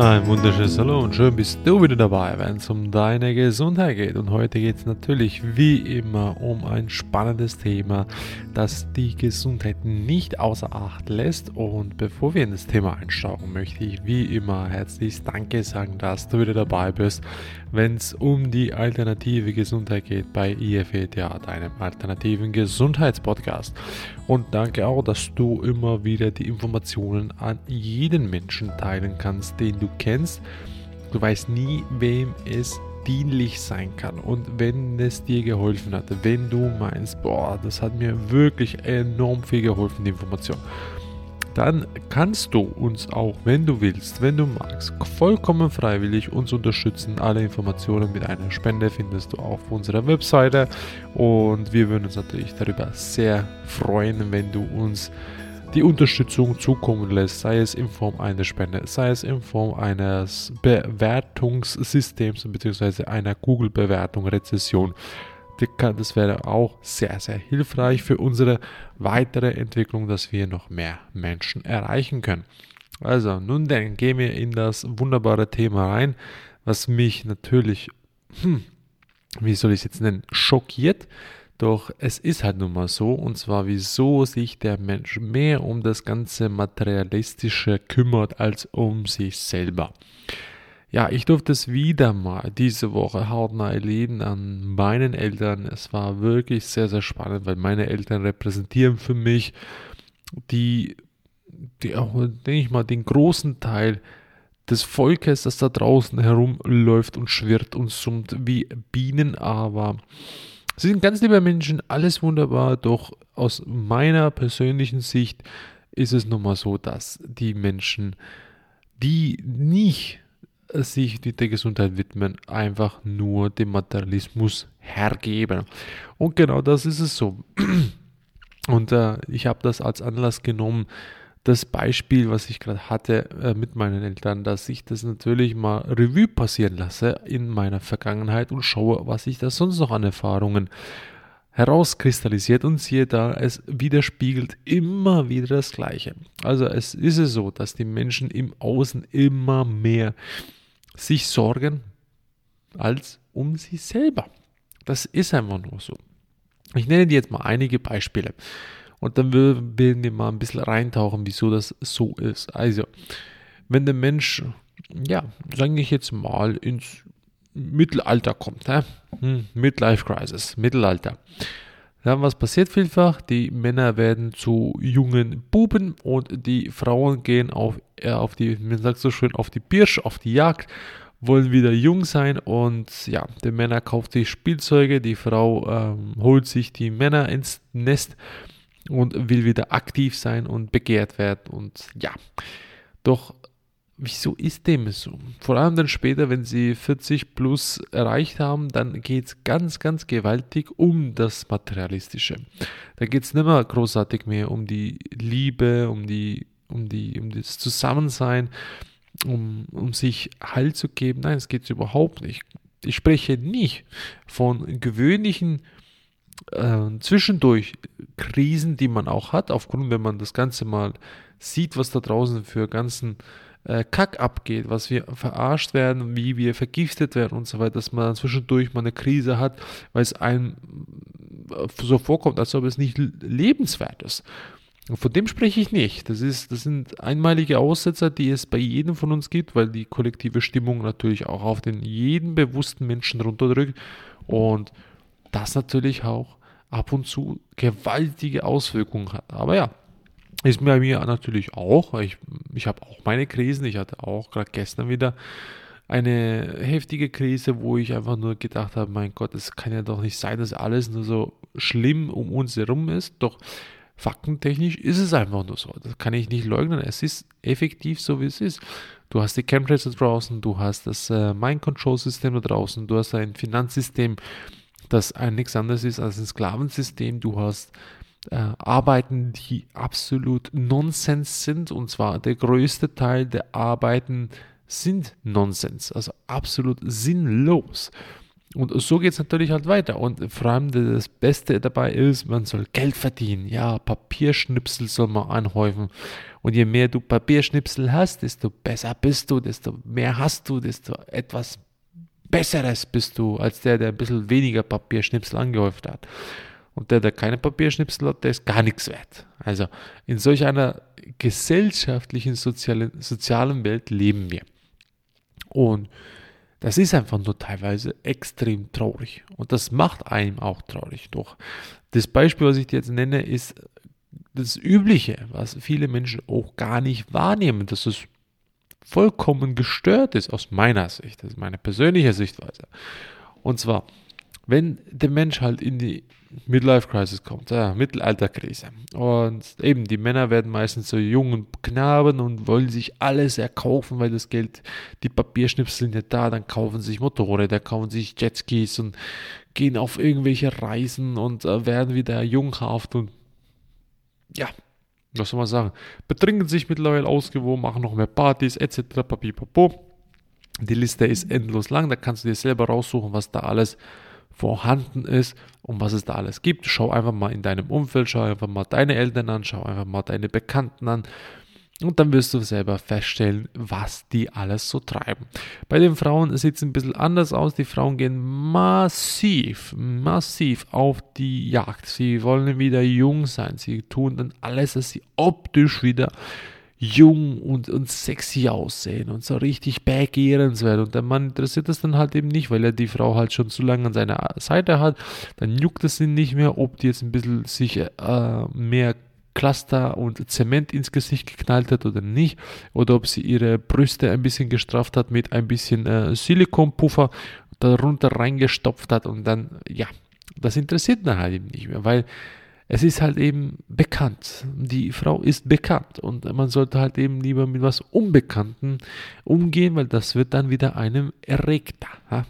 Ein wunderschönes Hallo und schön bist du wieder dabei, wenn es um deine Gesundheit geht. Und heute geht es natürlich wie immer um ein spannendes Thema, das die Gesundheit nicht außer Acht lässt. Und bevor wir in das Thema einsteigen, möchte ich wie immer herzlich Danke sagen, dass du wieder dabei bist, wenn es um die alternative Gesundheit geht bei IFETA, deinem alternativen Gesundheitspodcast. Und danke auch, dass du immer wieder die Informationen an jeden Menschen teilen kannst, den du kennst. Du weißt nie, wem es dienlich sein kann. Und wenn es dir geholfen hat, wenn du meinst, boah, das hat mir wirklich enorm viel geholfen, die Information, dann kannst du uns auch, wenn du willst, wenn du magst, vollkommen freiwillig uns unterstützen. Alle Informationen mit einer Spende findest du auf unserer Webseite und wir würden uns natürlich darüber sehr freuen, wenn du uns die Unterstützung zukommen lässt, sei es in Form einer Spende, sei es in Form eines Bewertungssystems bzw. einer Google-Bewertung, Rezession. Das wäre auch sehr, sehr hilfreich für unsere weitere Entwicklung, dass wir noch mehr Menschen erreichen können. Also, nun denn, gehen wir in das wunderbare Thema rein, was mich natürlich, hm, wie soll ich es jetzt nennen, schockiert doch es ist halt nun mal so, und zwar wieso sich der Mensch mehr um das ganze Materialistische kümmert als um sich selber. Ja, ich durfte es wieder mal diese Woche hautnah erleben an meinen Eltern. Es war wirklich sehr, sehr spannend, weil meine Eltern repräsentieren für mich die, die auch, denke ich mal, den großen Teil des Volkes, das da draußen herumläuft und schwirrt und summt wie Bienen, aber Sie sind ganz liebe Menschen, alles wunderbar, doch aus meiner persönlichen Sicht ist es nun mal so, dass die Menschen, die nicht sich der Gesundheit widmen, einfach nur dem Materialismus hergeben. Und genau das ist es so. Und äh, ich habe das als Anlass genommen, das Beispiel, was ich gerade hatte äh, mit meinen Eltern, dass ich das natürlich mal Revue passieren lasse in meiner Vergangenheit und schaue, was sich da sonst noch an Erfahrungen herauskristallisiert und siehe da, es widerspiegelt immer wieder das Gleiche. Also es ist es so, dass die Menschen im Außen immer mehr sich sorgen als um sich selber. Das ist einfach nur so. Ich nenne dir jetzt mal einige Beispiele. Und dann werden wir mal ein bisschen reintauchen, wieso das so ist. Also, wenn der Mensch, ja, sage ich jetzt mal, ins Mittelalter kommt, hä? Hm, Midlife Crisis, Mittelalter. Dann was passiert vielfach? Die Männer werden zu jungen Buben und die Frauen gehen auf, äh, auf die, man sagt so schön, auf die Birsch, auf die Jagd, wollen wieder jung sein und ja, der Männer kauft sich Spielzeuge, die Frau ähm, holt sich die Männer ins Nest und will wieder aktiv sein und begehrt werden. Und ja, doch wieso ist dem so? Vor allem dann später, wenn sie 40 plus erreicht haben, dann geht es ganz, ganz gewaltig um das Materialistische. Da geht es nicht mehr großartig mehr um die Liebe, um die, um die, um das Zusammensein, um, um sich Halt zu geben. Nein, es geht überhaupt nicht. Ich spreche nicht von gewöhnlichen äh, zwischendurch Krisen, die man auch hat, aufgrund, wenn man das Ganze mal sieht, was da draußen für ganzen äh, Kack abgeht, was wir verarscht werden, wie wir vergiftet werden und so weiter, dass man zwischendurch mal eine Krise hat, weil es einem äh, so vorkommt, als ob es nicht lebenswert ist. Von dem spreche ich nicht. Das, ist, das sind einmalige Aussetzer, die es bei jedem von uns gibt, weil die kollektive Stimmung natürlich auch auf den jeden bewussten Menschen runterdrückt und das natürlich auch ab und zu gewaltige Auswirkungen hat. Aber ja, ist bei mir natürlich auch. Ich, ich habe auch meine Krisen. Ich hatte auch gerade gestern wieder eine heftige Krise, wo ich einfach nur gedacht habe, mein Gott, es kann ja doch nicht sein, dass alles nur so schlimm um uns herum ist. Doch faktentechnisch ist es einfach nur so. Das kann ich nicht leugnen. Es ist effektiv so, wie es ist. Du hast die Chemtrails da draußen, du hast das äh, Mind-Control-System da draußen, du hast ein Finanzsystem, das nichts anderes ist als ein Sklavensystem. Du hast äh, Arbeiten, die absolut Nonsens sind, und zwar der größte Teil der Arbeiten sind Nonsens, also absolut sinnlos. Und so geht es natürlich halt weiter. Und vor allem das Beste dabei ist, man soll Geld verdienen. Ja, Papierschnipsel soll man anhäufen. Und je mehr du Papierschnipsel hast, desto besser bist du, desto mehr hast du, desto etwas Besseres bist du, als der, der ein bisschen weniger Papierschnipsel angehäuft hat. Und der, der keine Papierschnipsel hat, der ist gar nichts wert. Also in solch einer gesellschaftlichen, sozialen, sozialen Welt leben wir. Und das ist einfach nur teilweise extrem traurig. Und das macht einem auch traurig. Doch das Beispiel, was ich dir jetzt nenne, ist das Übliche, was viele Menschen auch gar nicht wahrnehmen, dass es vollkommen gestört ist aus meiner Sicht. Das ist meine persönliche Sichtweise. Und zwar, wenn der Mensch halt in die Midlife Crisis kommt, ja, Mittelalterkrise. Und eben, die Männer werden meistens so jungen Knaben und wollen sich alles erkaufen, weil das Geld, die Papierschnipsel sind ja da, dann kaufen sich Motorräder, kaufen sich Jetskis und gehen auf irgendwelche Reisen und äh, werden wieder junghaft und ja, was soll man sagen, betrinken sich mittlerweile ausgewogen, machen noch mehr Partys etc. Papipapo. Die Liste ist endlos lang, da kannst du dir selber raussuchen, was da alles vorhanden ist und was es da alles gibt. Schau einfach mal in deinem Umfeld, schau einfach mal deine Eltern an, schau einfach mal deine Bekannten an. Und dann wirst du selber feststellen, was die alles so treiben. Bei den Frauen sieht es ein bisschen anders aus. Die Frauen gehen massiv, massiv auf die Jagd. Sie wollen wieder jung sein. Sie tun dann alles, dass sie optisch wieder jung und, und sexy aussehen und so richtig begehrenswert. Und der Mann interessiert das dann halt eben nicht, weil er die Frau halt schon zu lange an seiner Seite hat. Dann juckt es ihn nicht mehr, ob die jetzt ein bisschen sich äh, mehr Cluster und Zement ins Gesicht geknallt hat oder nicht, oder ob sie ihre Brüste ein bisschen gestrafft hat mit ein bisschen äh, Silikonpuffer darunter reingestopft hat und dann, ja, das interessiert dann halt eben nicht mehr, weil es ist halt eben bekannt. Die Frau ist bekannt und man sollte halt eben lieber mit was Unbekannten umgehen, weil das wird dann wieder einem erregter. Ja?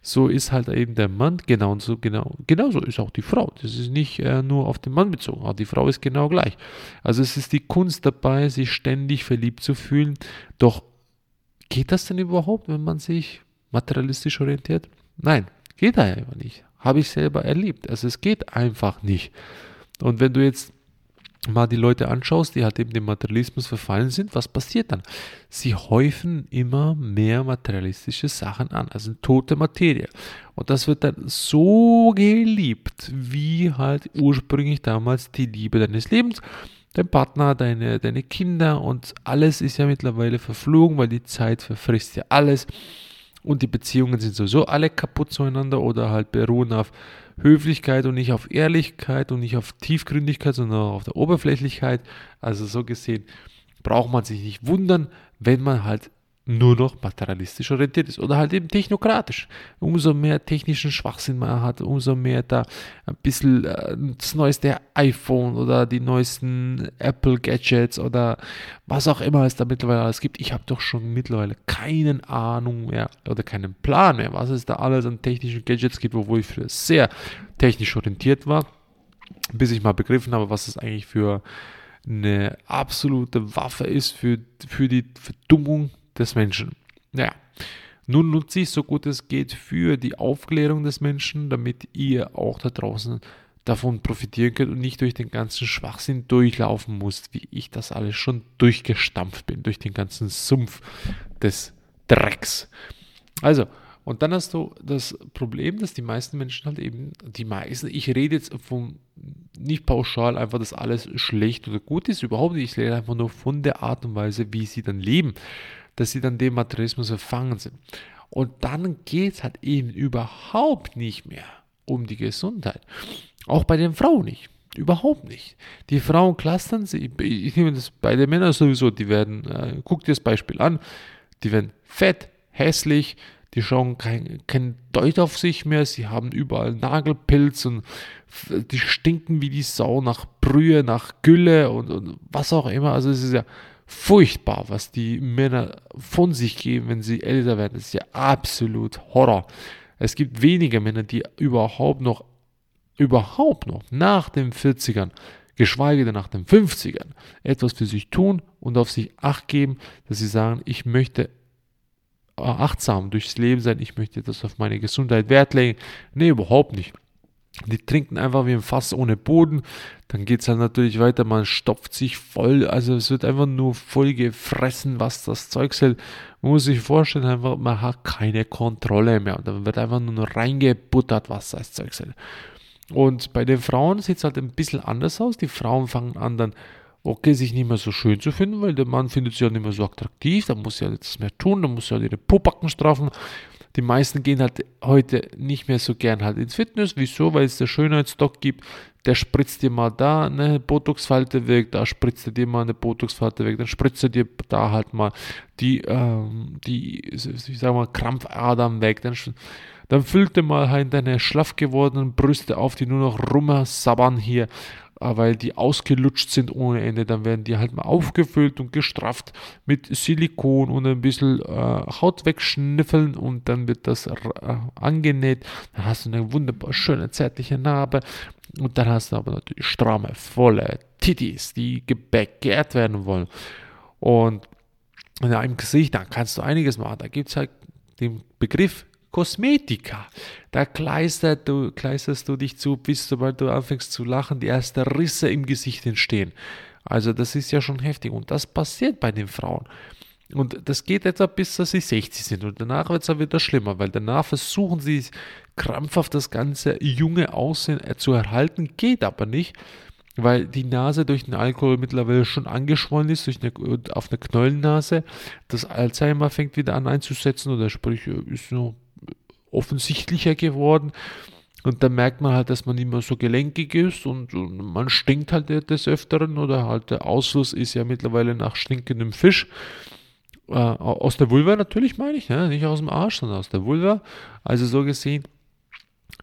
So ist halt eben der Mann genau so genau genauso ist auch die Frau. Das ist nicht äh, nur auf den Mann bezogen, auch die Frau ist genau gleich. Also es ist die Kunst dabei, sich ständig verliebt zu fühlen. Doch geht das denn überhaupt, wenn man sich materialistisch orientiert? Nein, geht da einfach nicht. Habe ich selber erlebt. Also es geht einfach nicht. Und wenn du jetzt mal die Leute anschaust, die halt eben dem Materialismus verfallen sind, was passiert dann? Sie häufen immer mehr materialistische Sachen an, also tote Materie. Und das wird dann so geliebt, wie halt ursprünglich damals die Liebe deines Lebens. Dein Partner, deine, deine Kinder und alles ist ja mittlerweile verflogen, weil die Zeit verfrisst ja alles. Und die Beziehungen sind sowieso alle kaputt zueinander oder halt beruhen auf Höflichkeit und nicht auf Ehrlichkeit und nicht auf Tiefgründigkeit, sondern auf der Oberflächlichkeit. Also so gesehen braucht man sich nicht wundern, wenn man halt nur noch materialistisch orientiert ist oder halt eben technokratisch. Umso mehr technischen Schwachsinn man hat, umso mehr da ein bisschen äh, das neueste iPhone oder die neuesten Apple Gadgets oder was auch immer es da mittlerweile alles gibt. Ich habe doch schon mittlerweile keine Ahnung mehr oder keinen Plan mehr, was es da alles an technischen Gadgets gibt, wo ich früher sehr technisch orientiert war, bis ich mal begriffen habe, was es eigentlich für eine absolute Waffe ist für, für die Verdummung des Menschen. Naja, nun nutze ich so gut es geht für die Aufklärung des Menschen, damit ihr auch da draußen davon profitieren könnt und nicht durch den ganzen Schwachsinn durchlaufen müsst, wie ich das alles schon durchgestampft bin, durch den ganzen Sumpf des Drecks. Also, und dann hast du das Problem, dass die meisten Menschen halt eben, die meisten, ich rede jetzt von nicht pauschal einfach, dass alles schlecht oder gut ist, überhaupt nicht. Ich rede einfach nur von der Art und Weise, wie sie dann leben dass sie dann dem Materialismus verfangen sind. Und dann geht es halt eben überhaupt nicht mehr um die Gesundheit. Auch bei den Frauen nicht. Überhaupt nicht. Die Frauen clustern sie. Ich nehme das bei den Männern sowieso. Die werden, äh, guck dir das Beispiel an, die werden fett, hässlich, die schauen kein, kein Deut auf sich mehr, sie haben überall Nagelpilz und die stinken wie die Sau nach Brühe, nach Gülle und, und was auch immer. Also es ist ja furchtbar, was die Männer von sich geben, wenn sie älter werden. Das ist ja absolut Horror. Es gibt wenige Männer, die überhaupt noch, überhaupt noch nach den 40ern, geschweige denn nach den 50ern, etwas für sich tun und auf sich acht geben, dass sie sagen, ich möchte achtsam durchs Leben sein, ich möchte das auf meine Gesundheit Wert legen. Nee, überhaupt nicht. Die trinken einfach wie ein Fass ohne Boden. Dann geht es halt natürlich weiter, man stopft sich voll. Also es wird einfach nur voll gefressen, was das Zeug hält. Man muss sich vorstellen, einfach, man hat keine Kontrolle mehr. Dann wird einfach nur reingebuttert, was das Zeug hält. Und bei den Frauen sieht es halt ein bisschen anders aus. Die Frauen fangen an dann, okay, sich nicht mehr so schön zu finden, weil der Mann findet sie ja nicht mehr so attraktiv. Da muss sie ja nichts mehr tun, da muss sie halt ihre Pupacken strafen. Die meisten gehen halt heute nicht mehr so gern halt ins Fitness. Wieso? Weil es der Schönheitsdoc gibt. Der spritzt dir mal da eine Botoxfalte weg, da spritzt er dir mal eine Botoxfalte weg, dann spritzt er dir da halt mal die, ähm, die, ich sag mal, Krampfadern weg, dann, dann füllt er mal halt deine schlaff gewordenen Brüste auf, die nur noch rumsabbern hier weil die ausgelutscht sind ohne Ende. Dann werden die halt mal aufgefüllt und gestrafft mit Silikon und ein bisschen äh, Haut wegschnüffeln und dann wird das äh, angenäht. Dann hast du eine wunderbar schöne zärtliche Narbe und dann hast du aber natürlich stramme, volle Titties, die gebäckert werden wollen. Und in einem Gesicht, da kannst du einiges machen. Da gibt es halt den Begriff Kosmetika. Da kleisterst du, kleisterst du dich zu, bis sobald du anfängst zu lachen, die ersten Risse im Gesicht entstehen. Also das ist ja schon heftig und das passiert bei den Frauen. Und das geht etwa bis sie 60 sind und danach wird es dann wieder schlimmer, weil danach versuchen sie krampfhaft das ganze junge Aussehen zu erhalten, geht aber nicht, weil die Nase durch den Alkohol mittlerweile schon angeschwollen ist, durch eine, auf eine Knollennase. Das Alzheimer fängt wieder an einzusetzen oder sprich ist nur offensichtlicher geworden. Und dann merkt man halt, dass man nicht mehr so gelenkig ist und, und, man stinkt halt des Öfteren oder halt der Ausfluss ist ja mittlerweile nach stinkendem Fisch. Äh, aus der Vulva natürlich meine ich, ne? nicht aus dem Arsch, sondern aus der Vulva. Also so gesehen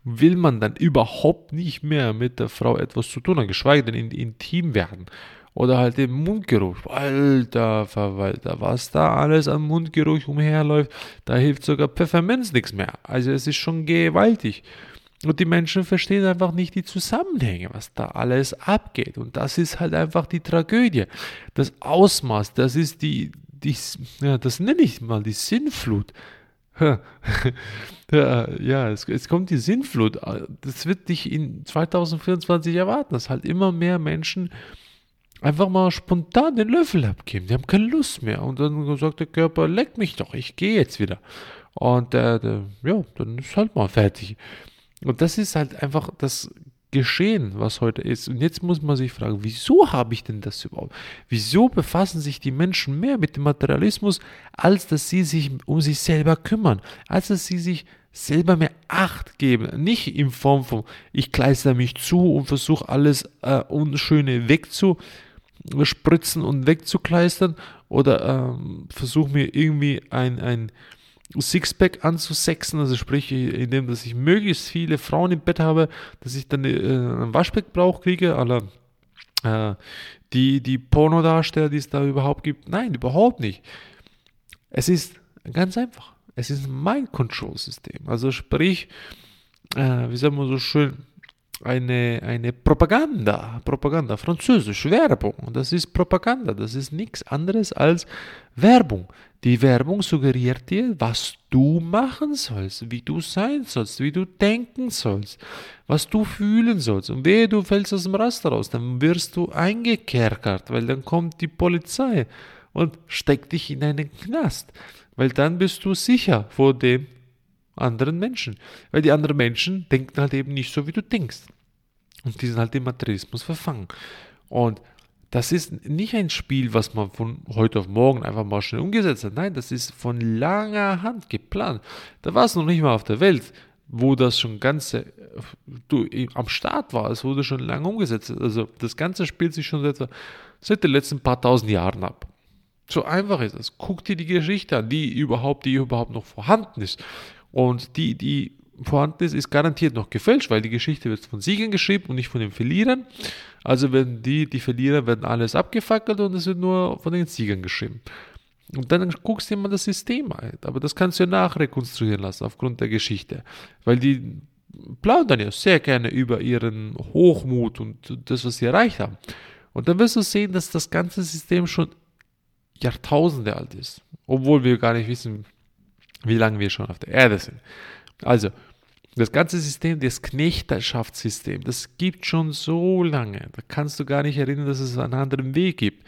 will man dann überhaupt nicht mehr mit der Frau etwas zu tun haben, geschweige denn in, intim werden. Oder halt den Mundgeruch. Alter Verwalter, was da alles an Mundgeruch umherläuft, da hilft sogar Pfefferminz nichts mehr. Also es ist schon gewaltig. Und die Menschen verstehen einfach nicht die Zusammenhänge, was da alles abgeht. Und das ist halt einfach die Tragödie. Das Ausmaß, das ist die, die ja, das nenne ich mal die Sinnflut. ja, es, es, kommt die Sinnflut. Das wird dich in 2024 erwarten, dass halt immer mehr Menschen einfach mal spontan den Löffel abgeben. Die haben keine Lust mehr. Und dann sagt der Körper, leck mich doch, ich gehe jetzt wieder. Und äh, ja, dann ist halt mal fertig. Und das ist halt einfach das Geschehen, was heute ist. Und jetzt muss man sich fragen, wieso habe ich denn das überhaupt? Wieso befassen sich die Menschen mehr mit dem Materialismus, als dass sie sich um sich selber kümmern, als dass sie sich selber mehr Acht geben. Nicht in Form von, ich kleister mich zu und versuche alles äh, Unschöne wegzu spritzen und wegzukleistern oder ähm, versuche mir irgendwie ein, ein Sixpack anzusexen, also sprich, indem dass ich möglichst viele Frauen im Bett habe, dass ich dann äh, einen Waschbeckbrauch kriege, aller äh, die, die Pornodarsteller, die es da überhaupt gibt. Nein, überhaupt nicht. Es ist ganz einfach. Es ist ein Mind-Control-System. Also sprich, äh, wie sagen wir so schön, eine, eine Propaganda, Propaganda, französisch, Werbung. Das ist Propaganda, das ist nichts anderes als Werbung. Die Werbung suggeriert dir, was du machen sollst, wie du sein sollst, wie du denken sollst, was du fühlen sollst. Und wehe, du fällst aus dem Raster raus, dann wirst du eingekerkert, weil dann kommt die Polizei und steckt dich in einen Knast, weil dann bist du sicher vor dem, anderen Menschen. Weil die anderen Menschen denken halt eben nicht so, wie du denkst. Und die sind halt im Materialismus verfangen. Und das ist nicht ein Spiel, was man von heute auf morgen einfach mal schnell umgesetzt hat. Nein, das ist von langer Hand geplant. Da war es noch nicht mal auf der Welt, wo das schon ganze du, am Start war. Es wurde schon lange umgesetzt. Also das Ganze spielt sich schon seit, seit den letzten paar tausend Jahren ab. So einfach ist es. Guck dir die Geschichte an, die überhaupt, die überhaupt noch vorhanden ist. Und die, die vorhanden ist, ist garantiert noch gefälscht, weil die Geschichte wird von Siegern geschrieben und nicht von den Verlierern. Also werden die, die Verlierer, werden alles abgefackelt und es wird nur von den Siegern geschrieben. Und dann guckst du dir mal das System ein. Aber das kannst du ja nachrekonstruieren lassen aufgrund der Geschichte. Weil die plaudern ja sehr gerne über ihren Hochmut und das, was sie erreicht haben. Und dann wirst du sehen, dass das ganze System schon Jahrtausende alt ist. Obwohl wir gar nicht wissen, wie lange wir schon auf der Erde sind. Also, das ganze System, das Knechterschaftssystem, das gibt schon so lange. Da kannst du gar nicht erinnern, dass es einen anderen Weg gibt.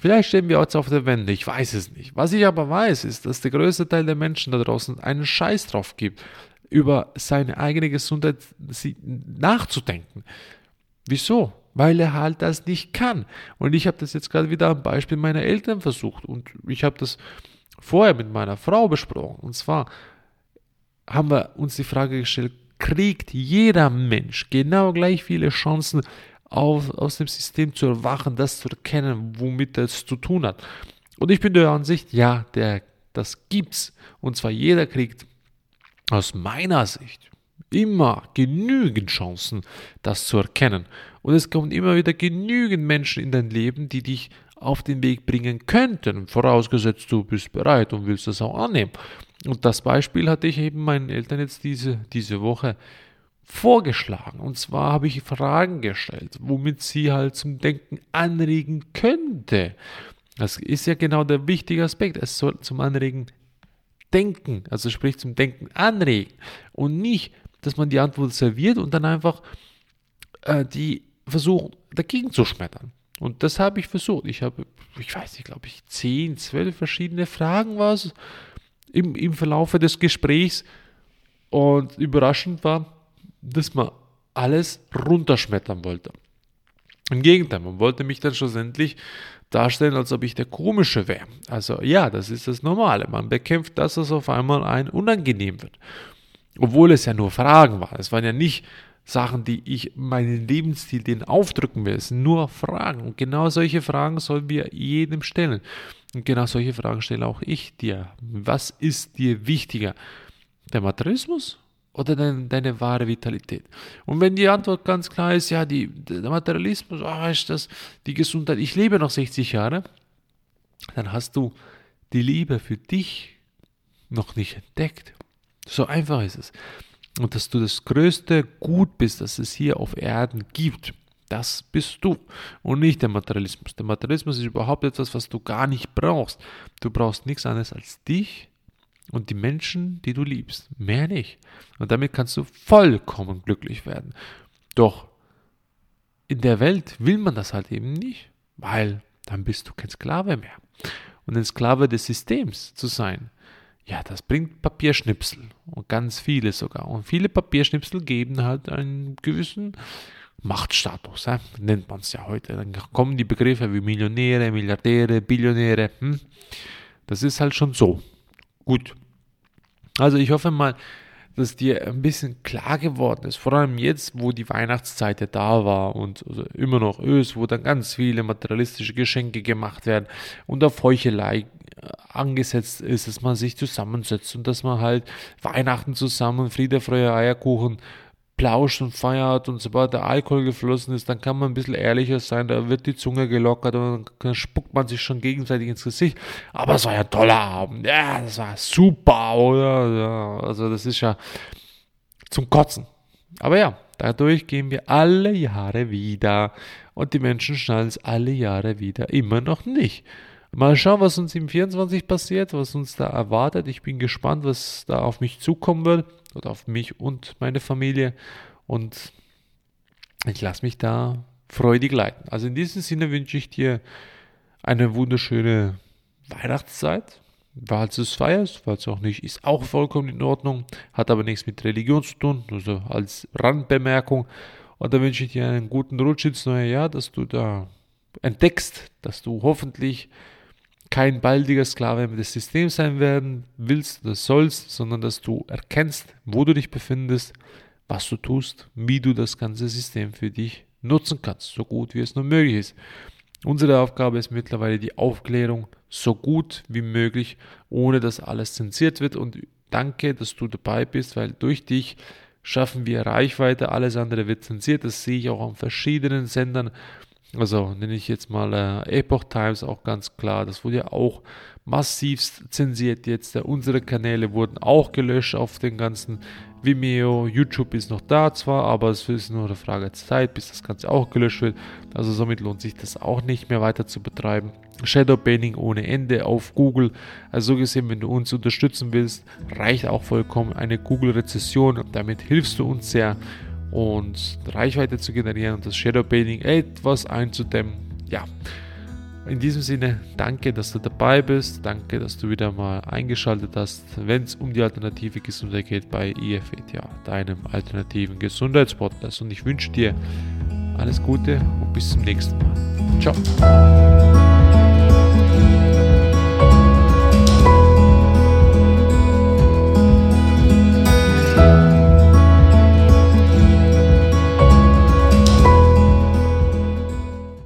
Vielleicht stehen wir jetzt auf der Wende, ich weiß es nicht. Was ich aber weiß, ist, dass der größte Teil der Menschen da draußen einen Scheiß drauf gibt, über seine eigene Gesundheit nachzudenken. Wieso? Weil er halt das nicht kann. Und ich habe das jetzt gerade wieder am Beispiel meiner Eltern versucht. Und ich habe das vorher mit meiner Frau besprochen. Und zwar haben wir uns die Frage gestellt, kriegt jeder Mensch genau gleich viele Chancen, auf, aus dem System zu erwachen, das zu erkennen, womit er es zu tun hat. Und ich bin der Ansicht, ja, der, das gibt's. Und zwar jeder kriegt aus meiner Sicht immer genügend Chancen, das zu erkennen. Und es kommt immer wieder genügend Menschen in dein Leben, die dich auf den Weg bringen könnten, vorausgesetzt du bist bereit und willst das auch annehmen. Und das Beispiel hatte ich eben meinen Eltern jetzt diese, diese Woche vorgeschlagen. Und zwar habe ich Fragen gestellt, womit sie halt zum Denken anregen könnte. Das ist ja genau der wichtige Aspekt. Es soll zum Anregen denken, also sprich zum Denken anregen und nicht, dass man die Antwort serviert und dann einfach äh, die versucht dagegen zu schmettern. Und das habe ich versucht. Ich habe, ich weiß nicht, glaube ich, 10, 12 verschiedene Fragen war es im, im Verlaufe des Gesprächs. Und überraschend war, dass man alles runterschmettern wollte. Im Gegenteil, man wollte mich dann schlussendlich darstellen, als ob ich der Komische wäre. Also ja, das ist das Normale. Man bekämpft das, was auf einmal ein unangenehm wird. Obwohl es ja nur Fragen waren. Es waren ja nicht Sachen, die ich meinen Lebensstil denen aufdrücken will. Sind nur Fragen. Und genau solche Fragen sollen wir jedem stellen. Und genau solche Fragen stelle auch ich dir. Was ist dir wichtiger? Der Materialismus oder dein, deine wahre Vitalität? Und wenn die Antwort ganz klar ist, ja, die, der Materialismus, oh, ist das, die Gesundheit, ich lebe noch 60 Jahre, dann hast du die Liebe für dich noch nicht entdeckt. So einfach ist es. Und dass du das größte Gut bist, das es hier auf Erden gibt. Das bist du und nicht der Materialismus. Der Materialismus ist überhaupt etwas, was du gar nicht brauchst. Du brauchst nichts anderes als dich und die Menschen, die du liebst. Mehr nicht. Und damit kannst du vollkommen glücklich werden. Doch in der Welt will man das halt eben nicht, weil dann bist du kein Sklave mehr. Und ein Sklave des Systems zu sein, ja, das bringt Papierschnipsel und ganz viele sogar. Und viele Papierschnipsel geben halt einen gewissen Machtstatus, äh, nennt man es ja heute. Dann kommen die Begriffe wie Millionäre, Milliardäre, Billionäre. Hm? Das ist halt schon so. Gut. Also ich hoffe mal, dass dir ein bisschen klar geworden ist, vor allem jetzt, wo die Weihnachtszeit ja da war und also immer noch ist, wo dann ganz viele materialistische Geschenke gemacht werden und auf Heuchelei äh, angesetzt ist, dass man sich zusammensetzt und dass man halt Weihnachten zusammen, Friede, Freude, Eierkuchen plauscht und feiert und sobald der Alkohol geflossen ist, dann kann man ein bisschen ehrlicher sein, da wird die Zunge gelockert und dann spuckt man sich schon gegenseitig ins Gesicht. Aber es war ja ein toller Abend, ja, das war super, oder? Ja, also das ist ja zum Kotzen. Aber ja, dadurch gehen wir alle Jahre wieder und die Menschen schnallen es alle Jahre wieder immer noch nicht. Mal schauen, was uns im 24 passiert, was uns da erwartet. Ich bin gespannt, was da auf mich zukommen wird oder auf mich und meine Familie. Und ich lasse mich da freudig leiten. Also in diesem Sinne wünsche ich dir eine wunderschöne Weihnachtszeit. Falls es feierst, falls auch nicht, ist auch vollkommen in Ordnung, hat aber nichts mit Religion zu tun, also als Randbemerkung. Und da wünsche ich dir einen guten Rutsch ins neue Jahr, dass du da entdeckst, dass du hoffentlich kein baldiger Sklave des Systems sein werden willst oder sollst, sondern dass du erkennst, wo du dich befindest, was du tust, wie du das ganze System für dich nutzen kannst, so gut wie es nur möglich ist. Unsere Aufgabe ist mittlerweile die Aufklärung so gut wie möglich, ohne dass alles zensiert wird. Und danke, dass du dabei bist, weil durch dich schaffen wir Reichweite, alles andere wird zensiert. Das sehe ich auch an verschiedenen Sendern Also nenne ich jetzt mal äh, Epoch Times auch ganz klar. Das wurde ja auch massivst zensiert jetzt. Unsere Kanäle wurden auch gelöscht auf den ganzen Vimeo. YouTube ist noch da zwar, aber es ist nur eine Frage der Zeit, bis das Ganze auch gelöscht wird. Also somit lohnt sich das auch nicht mehr weiter zu betreiben. Shadowbanning ohne Ende auf Google. Also so gesehen, wenn du uns unterstützen willst, reicht auch vollkommen eine Google-Rezession. Damit hilfst du uns sehr und Reichweite zu generieren und das Shadowbanning etwas einzudämmen. Ja, in diesem Sinne, danke, dass du dabei bist. Danke, dass du wieder mal eingeschaltet hast, wenn es um die alternative Gesundheit geht bei IFETA, deinem alternativen Gesundheitspodcast. Und ich wünsche dir alles Gute und bis zum nächsten Mal. Ciao.